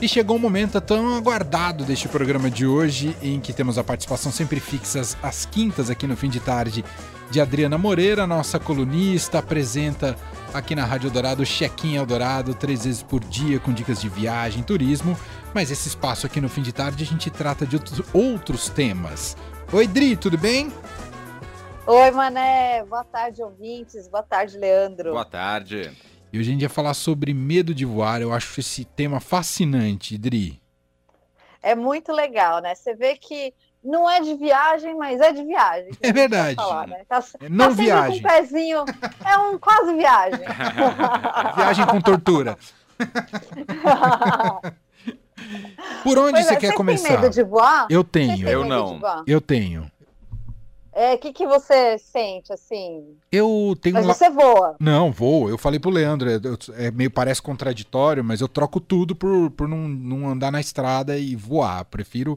E chegou o momento tão aguardado deste programa de hoje, em que temos a participação sempre fixa às quintas aqui no fim de tarde de Adriana Moreira, nossa colunista, apresenta aqui na Rádio Dourado Check-in Eldorado, três vezes por dia, com dicas de viagem, turismo. Mas esse espaço aqui no fim de tarde a gente trata de outros, outros temas. Oi, Dri, tudo bem? Oi, Mané. Boa tarde, ouvintes. Boa tarde, Leandro. Boa tarde. E hoje a gente vai falar sobre medo de voar. Eu acho esse tema fascinante, Dri. É muito legal, né? Você vê que não é de viagem, mas é de viagem. É verdade. Falar, né? tá, não tá viagem. Com um pezinho, é um quase viagem. viagem com tortura. Por onde pois você é, quer começar? Tem medo de voar? Eu tenho. Eu não. Eu tenho. É, o que, que você sente, assim? Eu tenho. Mas você voa? Não, vou. Eu falei pro Leandro, é, é, meio parece contraditório, mas eu troco tudo por, por não, não andar na estrada e voar. Prefiro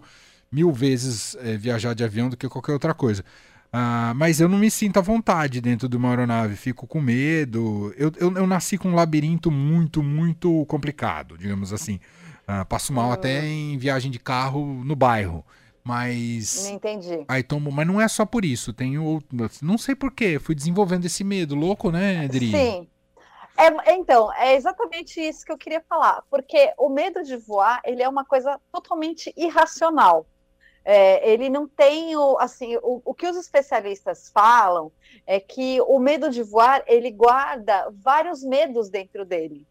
mil vezes é, viajar de avião do que qualquer outra coisa. Ah, mas eu não me sinto à vontade dentro de uma aeronave, fico com medo. Eu, eu, eu nasci com um labirinto muito, muito complicado, digamos assim. Ah, passo mal hum. até em viagem de carro no bairro. Mas. Não entendi. Aí tomo, mas não é só por isso. Tenho. Não sei porquê. Fui desenvolvendo esse medo. Louco, né, Adri? Sim. É, então, é exatamente isso que eu queria falar. Porque o medo de voar, ele é uma coisa totalmente irracional. É, ele não tem o, assim, o, o que os especialistas falam é que o medo de voar ele guarda vários medos dentro dele.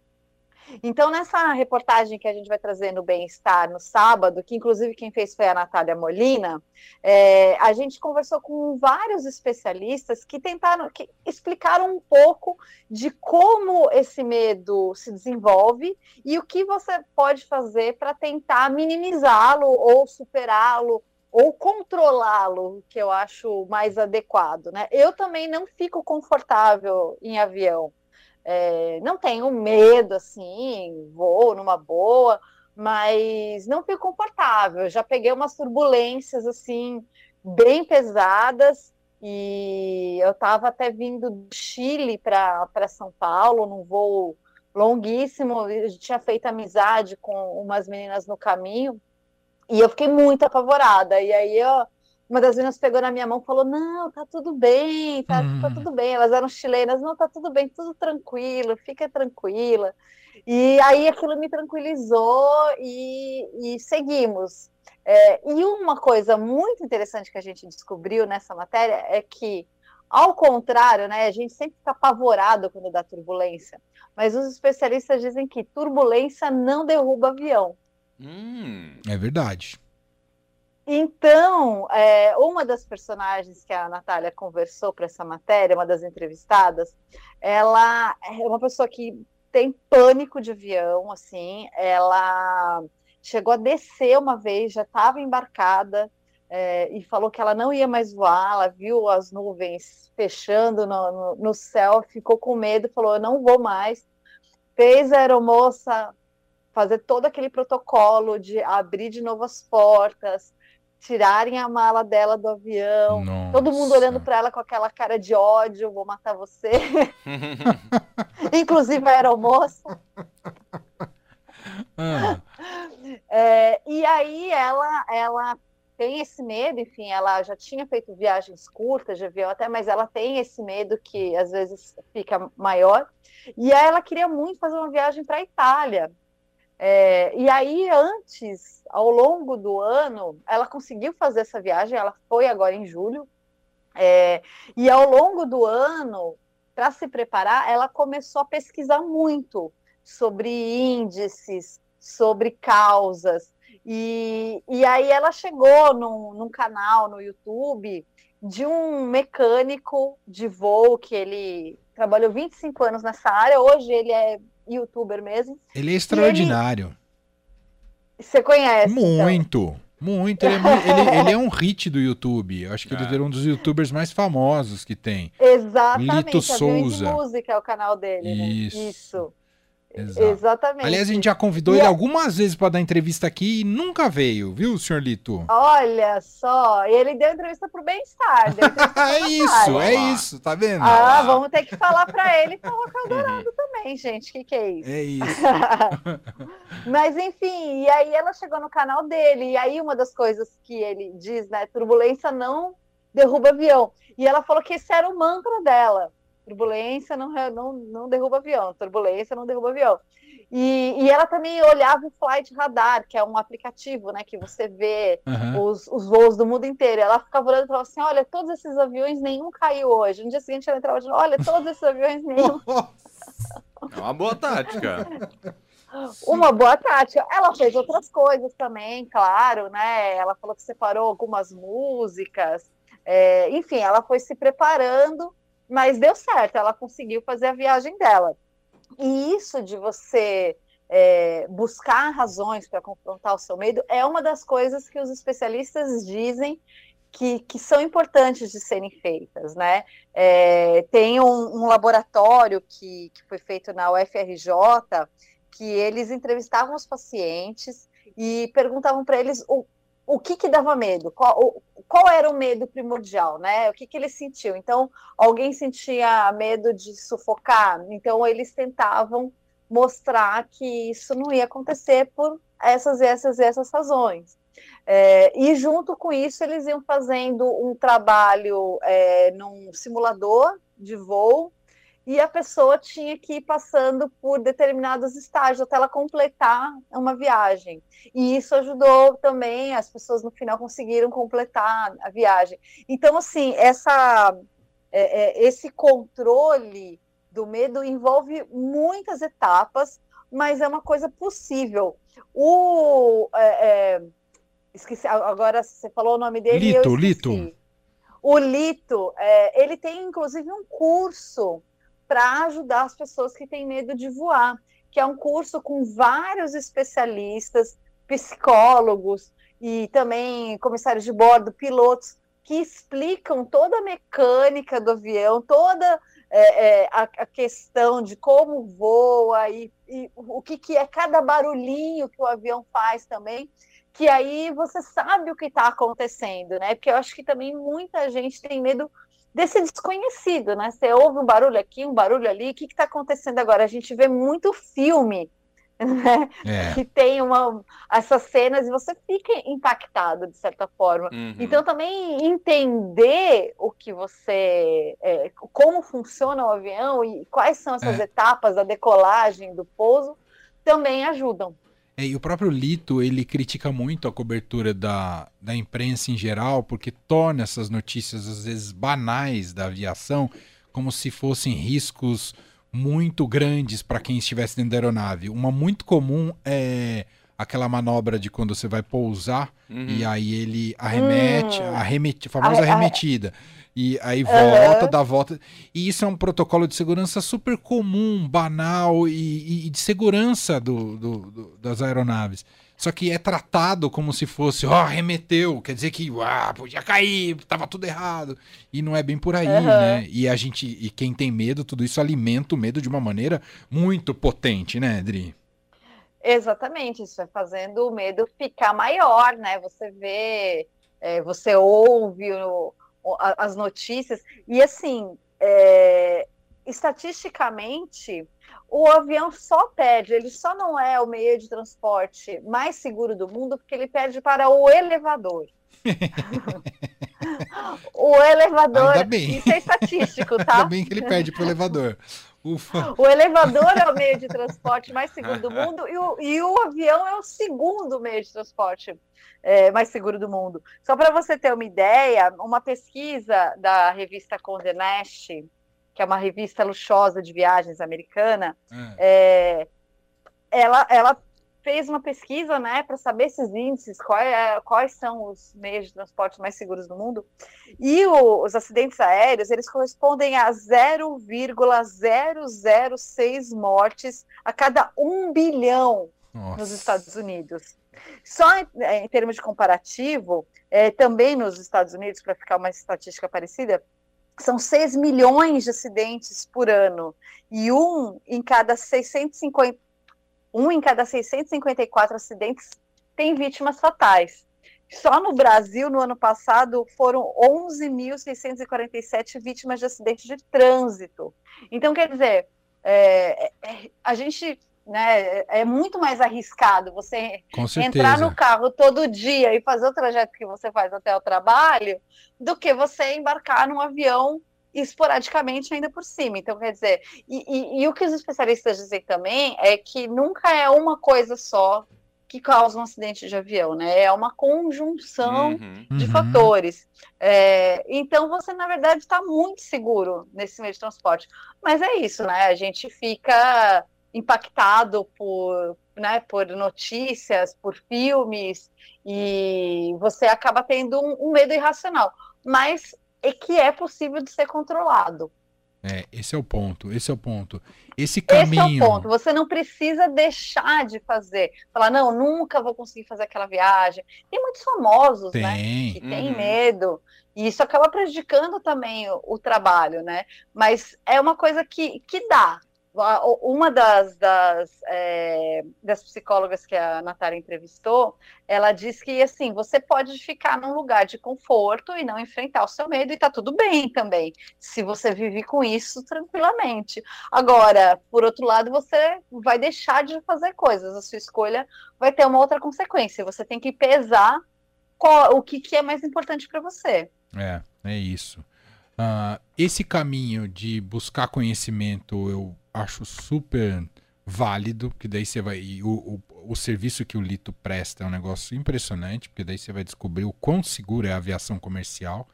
Então, nessa reportagem que a gente vai trazer no Bem-Estar no sábado, que inclusive quem fez foi a Natália Molina, é, a gente conversou com vários especialistas que tentaram, que explicaram um pouco de como esse medo se desenvolve e o que você pode fazer para tentar minimizá-lo ou superá-lo ou controlá-lo, que eu acho mais adequado, né? Eu também não fico confortável em avião. É, não tenho medo, assim, vou numa boa, mas não fico confortável. Já peguei umas turbulências, assim, bem pesadas, e eu estava até vindo do Chile para São Paulo, num voo longuíssimo, eu tinha feito amizade com umas meninas no caminho, e eu fiquei muito apavorada. E aí eu uma das meninas pegou na minha mão e falou: Não, tá tudo bem, tá, tá hum. tá, tudo bem. Elas eram chilenas, não, tá tudo bem, tudo tranquilo, fica tranquila. E aí aquilo me tranquilizou e, e seguimos. É, e uma coisa muito interessante que a gente descobriu nessa matéria é que, ao contrário, né, a gente sempre fica apavorado quando dá turbulência, mas os especialistas dizem que turbulência não derruba avião. Hum. É verdade. Então, é, uma das personagens que a Natália conversou para essa matéria, uma das entrevistadas, ela é uma pessoa que tem pânico de avião, assim, ela chegou a descer uma vez, já estava embarcada é, e falou que ela não ia mais voar, ela viu as nuvens fechando no, no, no céu, ficou com medo, falou, eu não vou mais, fez a aeromoça fazer todo aquele protocolo de abrir de novo as portas, tirarem a mala dela do avião, Nossa. todo mundo olhando para ela com aquela cara de ódio, vou matar você. Inclusive a aeromoça. Ah. É, e aí ela, ela tem esse medo, enfim, ela já tinha feito viagens curtas de avião até, mas ela tem esse medo que às vezes fica maior. E aí ela queria muito fazer uma viagem para a Itália. É, e aí, antes, ao longo do ano, ela conseguiu fazer essa viagem, ela foi agora em julho, é, e ao longo do ano, para se preparar, ela começou a pesquisar muito sobre índices, sobre causas, e, e aí ela chegou num, num canal no YouTube de um mecânico de voo que ele trabalhou 25 anos nessa área, hoje ele é youtuber mesmo. Ele é extraordinário. Ele... Você conhece? Muito. Então. Muito, ele é, ele, ele é, um hit do YouTube. Eu acho que é. ele virou um dos youtubers mais famosos que tem. Exatamente. Lito Souza. Música é o canal dele. Isso. Né? Isso. Exato. Exatamente. Aliás, a gente já convidou e ele é... algumas vezes para dar entrevista aqui e nunca veio, viu, senhor Lito? Olha só, ele deu entrevista pro Bem-Estar. é isso, é isso, tá vendo? Ah, vamos ter que falar para ele para o Rafael Dourado também, gente. O que, que é isso? É isso. Mas enfim, e aí ela chegou no canal dele, e aí uma das coisas que ele diz, né? Turbulência não derruba avião. E ela falou que esse era o mantra dela turbulência não, não, não derruba avião, turbulência não derruba avião. E, e ela também olhava o Flight Radar, que é um aplicativo, né, que você vê uhum. os, os voos do mundo inteiro. Ela ficava olhando e falava assim, olha, todos esses aviões, nenhum caiu hoje. No dia seguinte ela entrava de novo, olha, todos esses aviões, nenhum... É uma boa tática. Uma boa tática. Ela fez outras coisas também, claro, né? Ela falou que separou algumas músicas. É, enfim, ela foi se preparando mas deu certo, ela conseguiu fazer a viagem dela. E isso de você é, buscar razões para confrontar o seu medo é uma das coisas que os especialistas dizem que, que são importantes de serem feitas, né? É, tem um, um laboratório que, que foi feito na UFRJ que eles entrevistavam os pacientes e perguntavam para eles o, o que, que dava medo, qual, qual era o medo primordial, né? O que, que ele sentiu? Então, alguém sentia medo de sufocar, então eles tentavam mostrar que isso não ia acontecer por essas e essas e essas razões. É, e junto com isso, eles iam fazendo um trabalho é, num simulador de voo e a pessoa tinha que ir passando por determinados estágios até ela completar uma viagem. E isso ajudou também, as pessoas no final conseguiram completar a viagem. Então, assim, essa, é, é, esse controle do medo envolve muitas etapas, mas é uma coisa possível. O. É, é esqueci, agora você falou o nome dele. Lito, Lito. O Lito, é, ele tem inclusive um curso para ajudar as pessoas que têm medo de voar, que é um curso com vários especialistas, psicólogos e também comissários de bordo, pilotos, que explicam toda a mecânica do avião, toda é, é, a, a, questão de como voa e, e o que, que é cada barulhinho que o avião faz também que aí você sabe o que está acontecendo, né? Porque eu acho que também muita gente tem medo desse desconhecido, né? Você ouve um barulho aqui, um barulho ali, o que está acontecendo agora? A gente vê muito filme né? É. que tem uma, essas cenas e você fica impactado de certa forma. Uhum. Então também entender o que você, é, como funciona o avião e quais são essas é. etapas da decolagem, do pouso, também ajudam. É, e o próprio Lito, ele critica muito a cobertura da, da imprensa em geral, porque torna essas notícias, às vezes, banais da aviação, como se fossem riscos muito grandes para quem estivesse dentro da aeronave. Uma muito comum é aquela manobra de quando você vai pousar uhum. e aí ele arremete, uhum. arremete, a famosa arremetida. E aí volta, uhum. dá volta. E isso é um protocolo de segurança super comum, banal e, e de segurança do, do, do, das aeronaves. Só que é tratado como se fosse, ó, oh, remeteu, quer dizer que ah, podia cair, tava tudo errado. E não é bem por aí, uhum. né? E a gente, e quem tem medo, tudo isso alimenta o medo de uma maneira muito potente, né, Adri? Exatamente, isso vai fazendo o medo ficar maior, né? Você vê, é, você ouve o, as notícias. E assim, é, estatisticamente, o avião só perde, ele só não é o meio de transporte mais seguro do mundo porque ele perde para o elevador. o elevador, isso é estatístico, tá? Ainda bem que ele perde para o elevador. Ufa. O elevador é o meio de transporte mais seguro do mundo e o, e o avião é o segundo meio de transporte é, mais seguro do mundo. Só para você ter uma ideia, uma pesquisa da revista Condé Nast, que é uma revista luxuosa de viagens americana, é. É, ela, ela fez uma pesquisa né, para saber esses índices, é, quais são os meios de transporte mais seguros do mundo. E o, os acidentes aéreos, eles correspondem a 0,006 mortes a cada um bilhão Nossa. nos Estados Unidos. Só em, em termos de comparativo, é, também nos Estados Unidos, para ficar uma estatística parecida, são 6 milhões de acidentes por ano e um em cada 650 um em cada 654 acidentes tem vítimas fatais. Só no Brasil, no ano passado, foram 11.647 vítimas de acidentes de trânsito. Então, quer dizer, é, é, a gente né, é muito mais arriscado você entrar no carro todo dia e fazer o trajeto que você faz até o trabalho do que você embarcar num avião esporadicamente ainda por cima. Então, quer dizer, e, e, e, o que os especialistas dizem também é que nunca é uma coisa só que causa um acidente de avião, né? É uma conjunção uhum. de uhum. fatores. É, então, você, na verdade, está muito seguro nesse meio de transporte. Mas é isso, né? A gente fica impactado por, né, por notícias, por filmes, e você acaba tendo um, um medo irracional. Mas é que é possível de ser controlado. É, esse é o ponto, esse é o ponto. Esse caminho. Esse é o ponto. Você não precisa deixar de fazer. Falar, não, nunca vou conseguir fazer aquela viagem. Tem muitos famosos, né, tem. né? Que uhum. têm medo. E isso acaba prejudicando também o, o, trabalho, né? Mas é uma coisa que, que dá. Uma das, das, é, das psicólogas que a Natália entrevistou, ela disse que assim, você pode ficar num lugar de conforto e não enfrentar o seu medo, e tá tudo bem também, se você vive com isso tranquilamente. Agora, por outro lado, você vai deixar de fazer coisas, a sua escolha vai ter uma outra consequência. Você tem que pesar qual, o que, que é mais importante para você. É, é isso. Uh, esse caminho de buscar conhecimento, eu acho super válido, que daí você vai. o, o, o, serviço que o Lito presta é um negócio impressionante, porque daí você vai descobrir o quão seguro é a aviação comercial.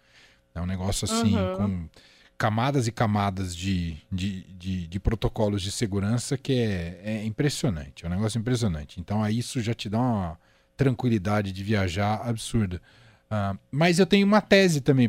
É um negócio assim, uhum. com camadas e camadas de, de, de, de, protocolos de segurança que é, é impressionante. É um negócio impressionante. Então, aí isso já te dá uma tranquilidade de viajar absurda. Uh, mas eu tenho uma tese também,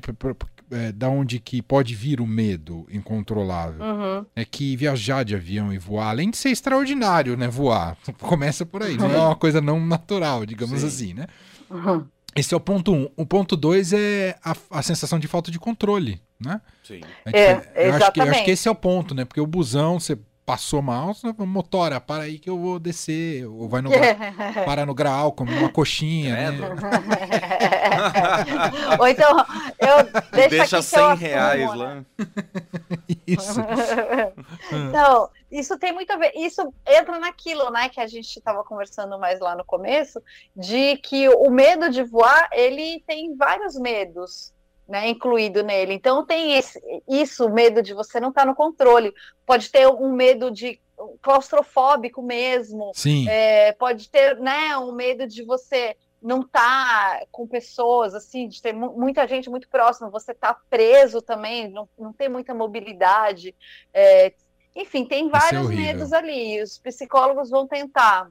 é, da onde que pode vir o medo incontrolável. Uhum. É que viajar de avião e voar, além de ser extraordinário, né? Voar, começa por aí, não é uma coisa não natural, digamos Sim. assim, né? Uhum. Esse é o ponto um. O ponto dois é a, a sensação de falta de controle, né? Sim. É, eu, acho que, eu acho que esse é o ponto, né? Porque o busão, você passou mal, motora, para aí que eu vou descer, ou vai no para no grau, comer uma coxinha, né? ou então, eu deixo deixa 100 reais lá. Isso. então, isso tem muito a ver, isso entra naquilo, né, que a gente estava conversando mais lá no começo, de que o medo de voar, ele tem vários medos né, incluído nele. Então tem esse, isso, medo de você não estar tá no controle. Pode ter um medo de claustrofóbico mesmo. Sim. É, pode ter, né, um medo de você não estar tá com pessoas, assim, de ter muita gente muito próxima, você tá preso também, não, não ter muita mobilidade. É, enfim, tem é vários é medos ali. Os psicólogos vão tentar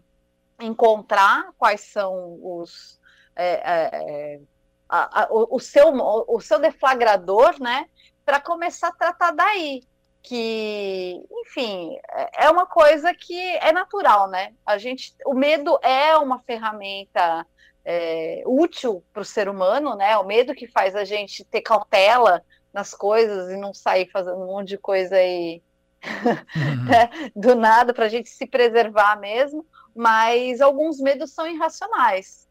encontrar quais são os é, é, a, a, o, o, seu, o, seu deflagrador, né, para começar a tratar daí. Que, enfim, é, é uma coisa que é natural, né? A gente, o medo é uma ferramenta é, útil para o ser humano, né? O medo que faz a gente ter cautela nas coisas e não sair fazendo um monte de coisa aí uhum. né? do nada para a gente se preservar mesmo. Mas alguns medos são irracionais.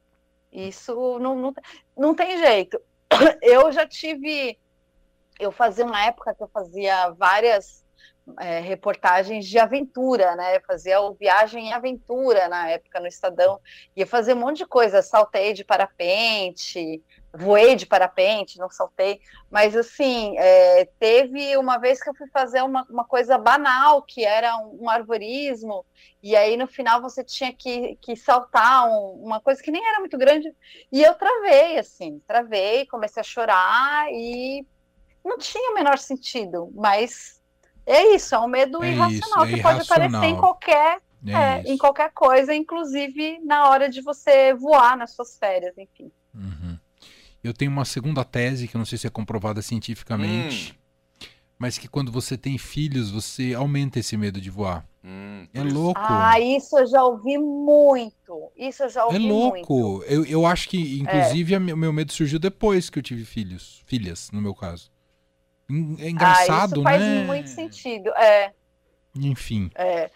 Isso não, não, não tem jeito. Eu já tive. Eu fazia uma época que eu fazia várias é, reportagens de aventura, né? Eu fazia o Viagem em Aventura na época no Estadão. Ia fazer um monte de coisa, saltei de parapente, voei de parapente, não saltei, mas assim, é, teve uma vez que eu fui fazer uma, uma coisa banal, que era um, um arvorismo, e aí no final você tinha que, que saltar um, uma coisa que nem era muito grande, e eu travei, assim, travei, comecei a chorar, e não tinha o menor sentido, mas é isso, é um medo é irracional, isso, é que pode aparecer em qualquer é, é em qualquer coisa, inclusive na hora de você voar nas suas férias, enfim. Eu tenho uma segunda tese, que eu não sei se é comprovada cientificamente, hum. mas que quando você tem filhos, você aumenta esse medo de voar. Hum, é louco. Ah, isso eu já ouvi muito. Isso eu já ouvi muito. É louco. Muito. Eu, eu acho que, inclusive, é. o meu medo surgiu depois que eu tive filhos. Filhas, no meu caso. É engraçado, ah, isso faz né? muito sentido. É. Enfim. É,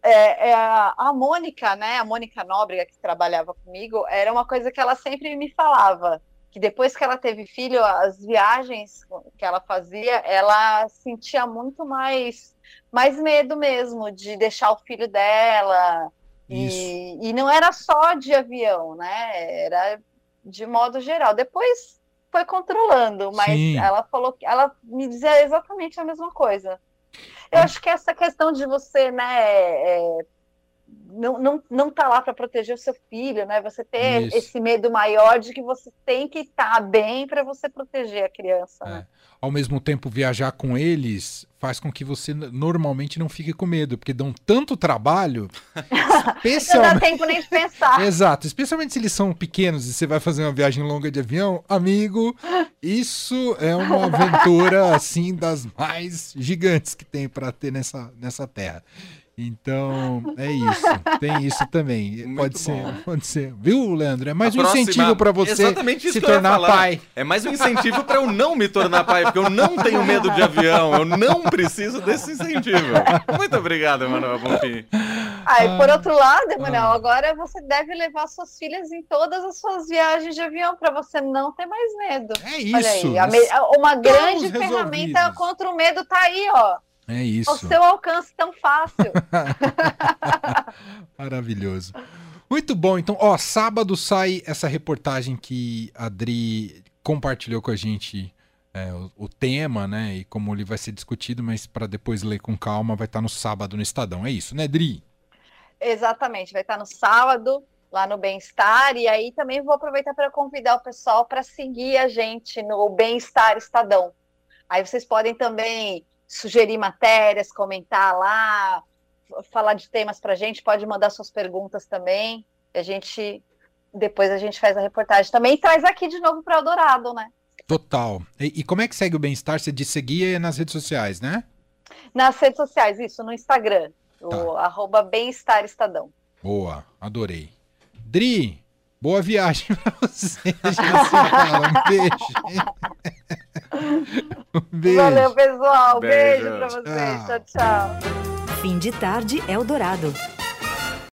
é, é a, a Mônica, né? A Mônica Nóbrega, que trabalhava comigo, era uma coisa que ela sempre me falava. Que depois que ela teve filho, as viagens que ela fazia, ela sentia muito mais, mais medo mesmo de deixar o filho dela. E, e não era só de avião, né? Era de modo geral. Depois foi controlando, mas Sim. ela falou que ela me dizia exatamente a mesma coisa. Eu acho que essa questão de você, né, é, não, não, não tá lá para proteger o seu filho, né? Você ter Isso. esse medo maior de que você tem que estar tá bem para você proteger a criança. É. Né? Ao mesmo tempo, viajar com eles faz com que você normalmente não fique com medo, porque dão tanto trabalho. especialmente... Não dá tempo nem de pensar. Exato, especialmente se eles são pequenos e você vai fazer uma viagem longa de avião, amigo, isso é uma aventura assim das mais gigantes que tem para ter nessa, nessa terra. Então, é isso. Tem isso também. Muito pode ser, pode ser. Viu, Leandro? É mais a um próxima... incentivo para você se tornar pai. É mais um incentivo para eu não me tornar pai, porque eu não tenho medo de avião. Eu não preciso desse incentivo. Muito obrigado, Emanuel Bonfim. Ah, e por outro lado, Emanuel, ah. agora você deve levar suas filhas em todas as suas viagens de avião para você não ter mais medo. É isso. Olha aí, uma grande ferramenta contra o medo tá aí, ó. É isso. Ao seu alcance tão fácil. Maravilhoso. Muito bom. Então, ó, sábado sai essa reportagem que a Adri compartilhou com a gente é, o, o, tema, né? E como ele vai ser discutido, mas para depois ler com calma, vai estar tá no sábado no Estadão. É isso, né, Adri? Exatamente, vai estar tá no sábado lá no Bem-Estar. E aí também vou aproveitar para convidar o pessoal para seguir a gente no Bem-Estar Estadão. Aí vocês podem também sugerir matérias, comentar lá, falar de temas para a gente, pode mandar suas perguntas também. A gente depois a gente faz a reportagem também e traz aqui de novo para o Dourado, né? Total. E, e, como é que segue o bem-estar? Você disse seguir nas redes sociais, né? Nas redes sociais, isso, no Instagram, tá. o arroba bem-estar estadão. Boa, adorei. Dri, boa viagem para você. Um beijo. Um beijo. Valeu, pessoal. Beijo, beijo para vocês. Tchau, tchau. Fim de tarde Eldorado.